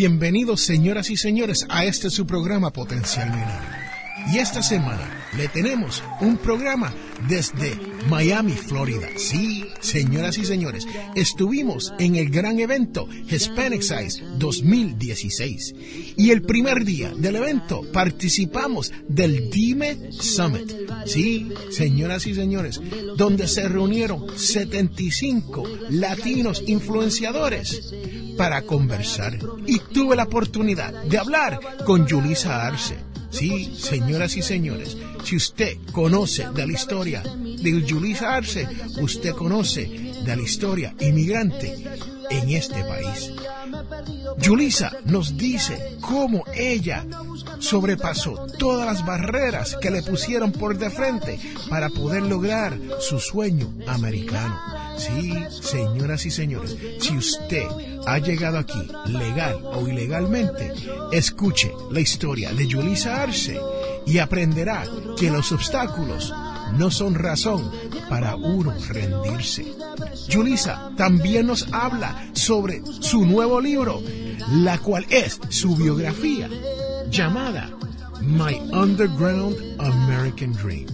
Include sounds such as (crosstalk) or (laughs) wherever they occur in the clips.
Bienvenidos señoras y señores a este su programa Potencial Millonario. Y esta semana le tenemos un programa desde Miami, Florida. Sí, señoras y señores, estuvimos en el gran evento Hispanic Size 2016. Y el primer día del evento participamos del Dime Summit. Sí, señoras y señores, donde se reunieron 75 latinos influenciadores para conversar. Y tuve la oportunidad de hablar con Yulisa Arce. Sí, señoras y señores, si usted conoce de la historia de Yulisa Arce, usted conoce de la historia inmigrante en este país. Yulisa nos dice cómo ella sobrepasó todas las barreras que le pusieron por de frente para poder lograr su sueño americano. Sí, señoras y señores, si usted ha llegado aquí legal o ilegalmente, escuche la historia de Yulisa Arce y aprenderá que los obstáculos no son razón para uno rendirse. Yulisa también nos habla sobre su nuevo libro, la cual es su biografía, llamada My Underground American Dream.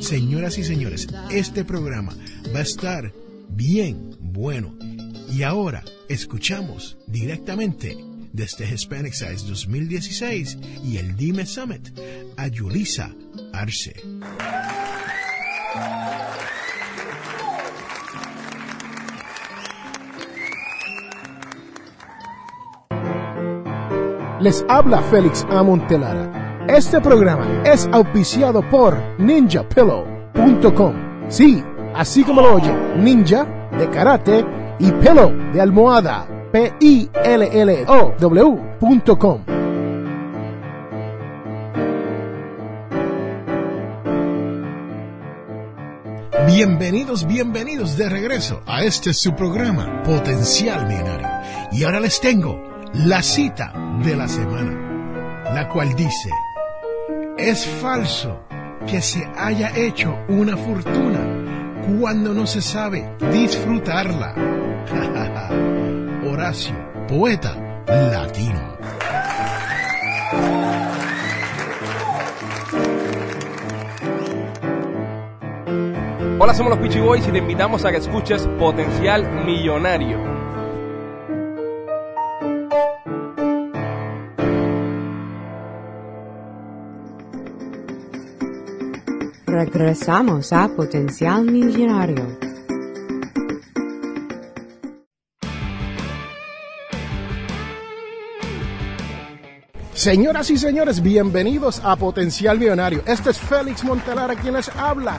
Señoras y señores, este programa va a estar bien bueno. Y ahora escuchamos directamente desde Hispanic Size 2016 y el Dime Summit a Yulisa Arce. Les habla Félix A. Montelara. Este programa es auspiciado por ninjapillow.com. Sí, así como lo oye, ninja de karate y pillow de almohada. P-I-L-L-O-W.com. Bienvenidos, bienvenidos de regreso a este su programa Potencial Millonario. Y ahora les tengo la cita de la semana, la cual dice, es falso que se haya hecho una fortuna cuando no se sabe disfrutarla. (laughs) Horacio, poeta latino. Hola, somos los Peachy Boys y te invitamos a que escuches Potencial Millonario. Regresamos a Potencial Millonario. Señoras y señores, bienvenidos a Potencial Millonario. Este es Félix Montelara quien les habla.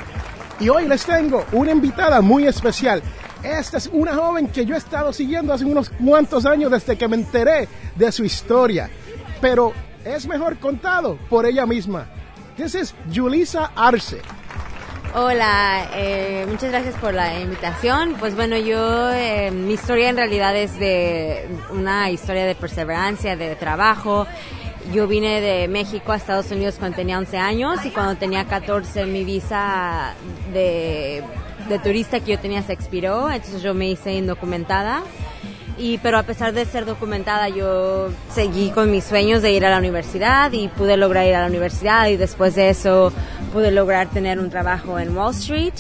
Y hoy les tengo una invitada muy especial. Esta es una joven que yo he estado siguiendo hace unos cuantos años desde que me enteré de su historia. Pero es mejor contado por ella misma. Esa es Julisa Arce. Hola, eh, muchas gracias por la invitación. Pues bueno, yo, eh, mi historia en realidad es de una historia de perseverancia, de trabajo. Yo vine de México a Estados Unidos cuando tenía 11 años y cuando tenía 14 mi visa de, turista que yo tenía se expiró, entonces yo me hice indocumentada. Y, pero a pesar de ser documentada, yo seguí con mis sueños de ir a la universidad y pude lograr ir a la universidad y después de eso pude lograr tener un trabajo en Wall Street.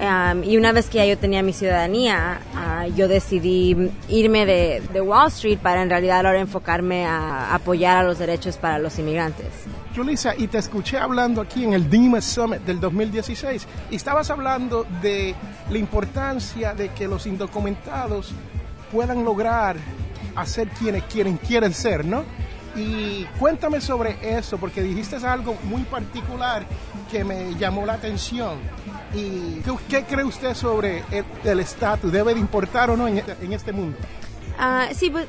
Um, y una vez que ya yo tenía mi ciudadanía, yo decidí irme de, de, Wall Street para en realidad ahora enfocarme a apoyar a los derechos para los inmigrantes. Julissa, y te escuché hablando aquí en el DIMA Summit del 2016 y estabas hablando de la importancia de que los indocumentados puedan lograr hacer quienes quieren, quieren ser, ¿no? Y cuéntame sobre eso, porque dijiste algo muy particular que me llamó la atención. ¿Y qué, cree usted sobre el estatus? ¿Debe de importar o no en, en este mundo? Uh, sí, pues,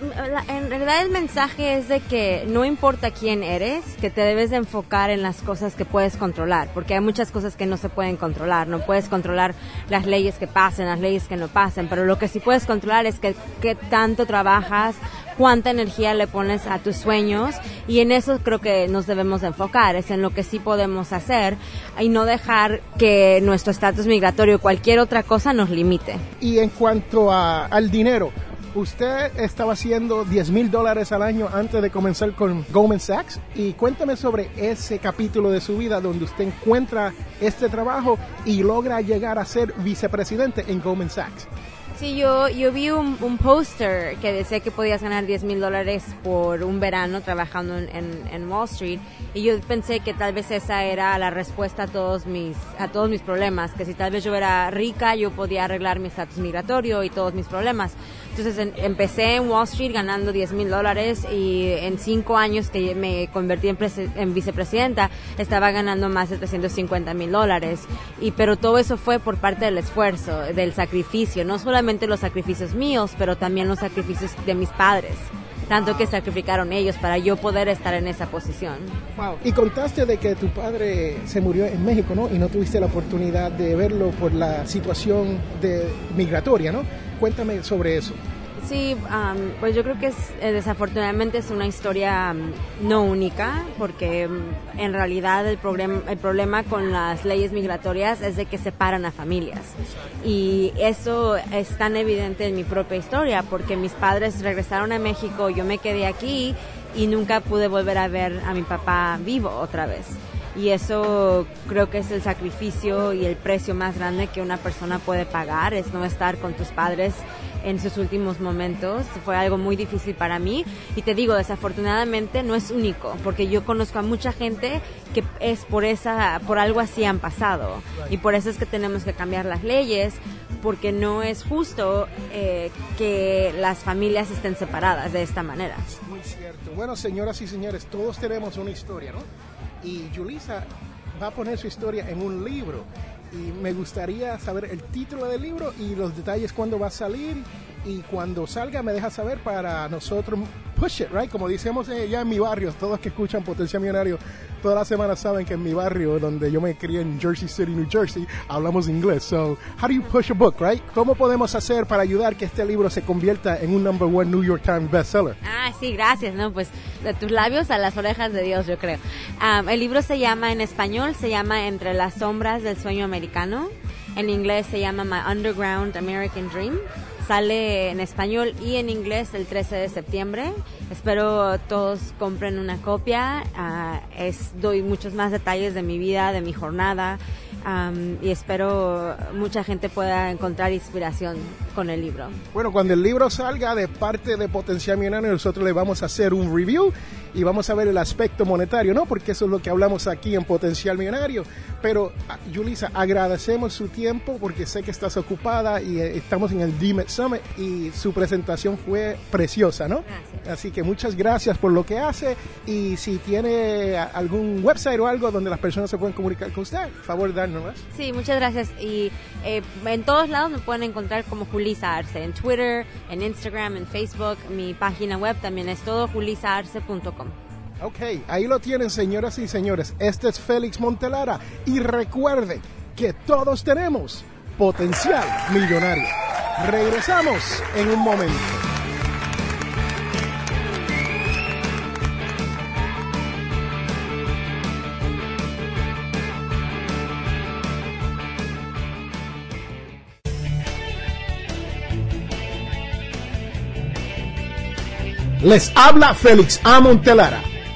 en realidad el mensaje es de que no importa quién eres, que te debes de enfocar en las cosas que puedes controlar, porque hay muchas cosas que no se pueden controlar. No puedes controlar las leyes que pasen, las leyes que no pasen, pero lo que sí puedes controlar es que, que tanto trabajas, cuánta energía le pones a tus sueños y en eso creo que nos debemos de enfocar, es en lo que sí podemos hacer y no dejar que nuestro estatus migratorio o cualquier otra cosa nos limite. Y en cuanto a, al dinero, Usted estaba haciendo 10 mil dólares al año antes de comenzar con Goldman Sachs y cuéntame sobre ese capítulo de su vida donde usted encuentra este trabajo y logra llegar a ser vicepresidente en Goldman Sachs. Sí, yo, yo vi un, un póster que decía que podías ganar 10 mil dólares por un verano trabajando en, en, Wall Street y yo pensé que tal vez esa era la respuesta a todos mis, a todos mis problemas, que si tal vez yo era rica yo podía arreglar mi estatus migratorio y todos mis problemas. Entonces empecé en Wall Street ganando 10 mil dólares y en cinco años que me convertí en, en vicepresidenta estaba ganando más de 350 mil dólares. Y, pero todo eso fue por parte del esfuerzo, del sacrificio, no solamente los sacrificios míos, pero también los sacrificios de mis padres tanto que sacrificaron ellos para yo poder estar en esa posición. Wow. Y contaste de que tu padre se murió en México, ¿no? Y no tuviste la oportunidad de verlo por la situación de migratoria, ¿no? Cuéntame sobre eso. Sí, pues yo creo que es, eh, desafortunadamente es una historia no única, porque en realidad el, el problema con las leyes migratorias es de que separan a familias. Y eso es tan evidente en mi propia historia, porque mis padres regresaron a México, yo me quedé aquí y nunca pude volver a ver a mi papá vivo otra vez y eso creo que es el sacrificio y el precio más grande que una persona puede pagar, es no estar con tus padres en sus últimos momentos. Fue algo muy difícil para mí y te digo, desafortunadamente no es único, porque yo conozco a mucha gente que es por esa por algo así han pasado y por eso es que tenemos que cambiar las leyes porque no es justo eh, que las familias estén separadas de esta manera. Muy cierto. Bueno, señoras y señores, todos tenemos una historia, ¿no? Y Julissa va a poner su historia en un libro. Y me gustaría saber el título del libro y los detalles cuándo va a salir y cuando salga me deja saber para nosotros push it, right? Como decimos eh, ya en mi barrio, todos que escuchan Potencial Millonario toda la semana saben que en mi barrio, donde yo me crié en Jersey City, New Jersey, hablamos inglés. So, how do you push a book, right? ¿Cómo podemos hacer para ayudar que este libro se convierta en un number one New York Times bestseller? Ah, sí, gracias, ¿no? Pues de tus labios a las orejas de Dios, yo creo. Um, el libro se llama, en español, se llama Entre las sombras del sueño americano. En inglés se llama My Underground American Dream. Sale en español y en inglés el 13 de septiembre. Espero todos compren una copia. Ah, es, doy muchos más detalles de mi vida, de mi jornada y espero mucha gente pueda encontrar inspiración con el libro. Bueno, cuando el libro salga de parte de Potencial Millonario, nosotros le vamos a hacer un review y vamos a ver el aspecto monetario, ¿no? Porque eso es lo que hablamos aquí en Potencial Millonario. Pero, ah, Julissa, agradecemos su tiempo porque sé que estás ocupada y eh, estamos en el DMET Summit y su presentación fue preciosa, ¿no? Así que muchas gracias por lo que hace y si tiene algún website o algo donde las personas se pueden comunicar con usted, favor darnos más. Sí, muchas gracias. Y eh, en todos lados me pueden encontrar como Julissa Arce, en Twitter, en Instagram, en Facebook. Mi página web también es todo julisaarce.com. Ok, ahí lo tienen, señoras y señores. Este es Félix Montelara. Y recuerden que todos tenemos potencial millonario. Regresamos en un momento. Les habla Félix A. Montelara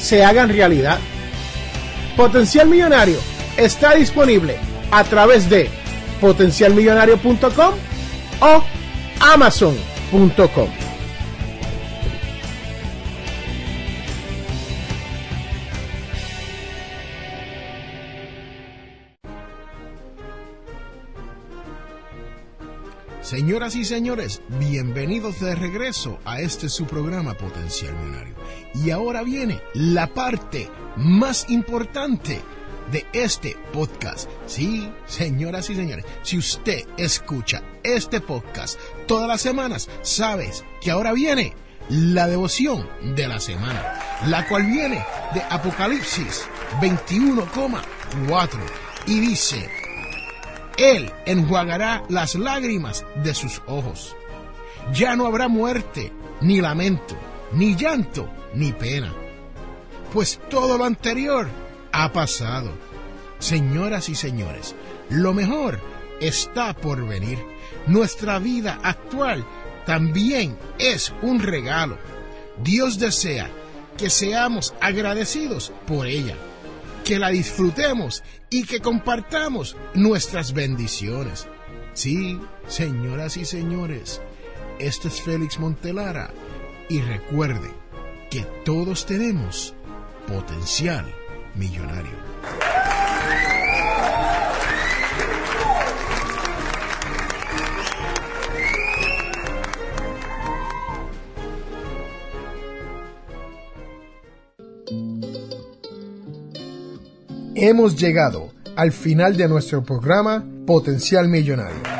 se hagan realidad. Potencial Millonario está disponible a través de potencialmillonario.com o amazon.com. Señoras y señores, bienvenidos de regreso a este su programa Potencial Millonario. Y ahora viene la parte más importante de este podcast. Sí, señoras y señores, si usted escucha este podcast todas las semanas, sabes que ahora viene la devoción de la semana, la cual viene de Apocalipsis 21,4 y dice, Él enjuagará las lágrimas de sus ojos. Ya no habrá muerte, ni lamento, ni llanto, ni pena, pues todo lo anterior ha pasado. Señoras y señores, lo mejor está por venir. Nuestra vida actual también es un regalo. Dios desea que seamos agradecidos por ella, que la disfrutemos y que compartamos nuestras bendiciones. Sí, señoras y señores, este es Félix Montelara y recuerde que todos tenemos potencial millonario. Hemos llegado al final de nuestro programa Potencial Millonario.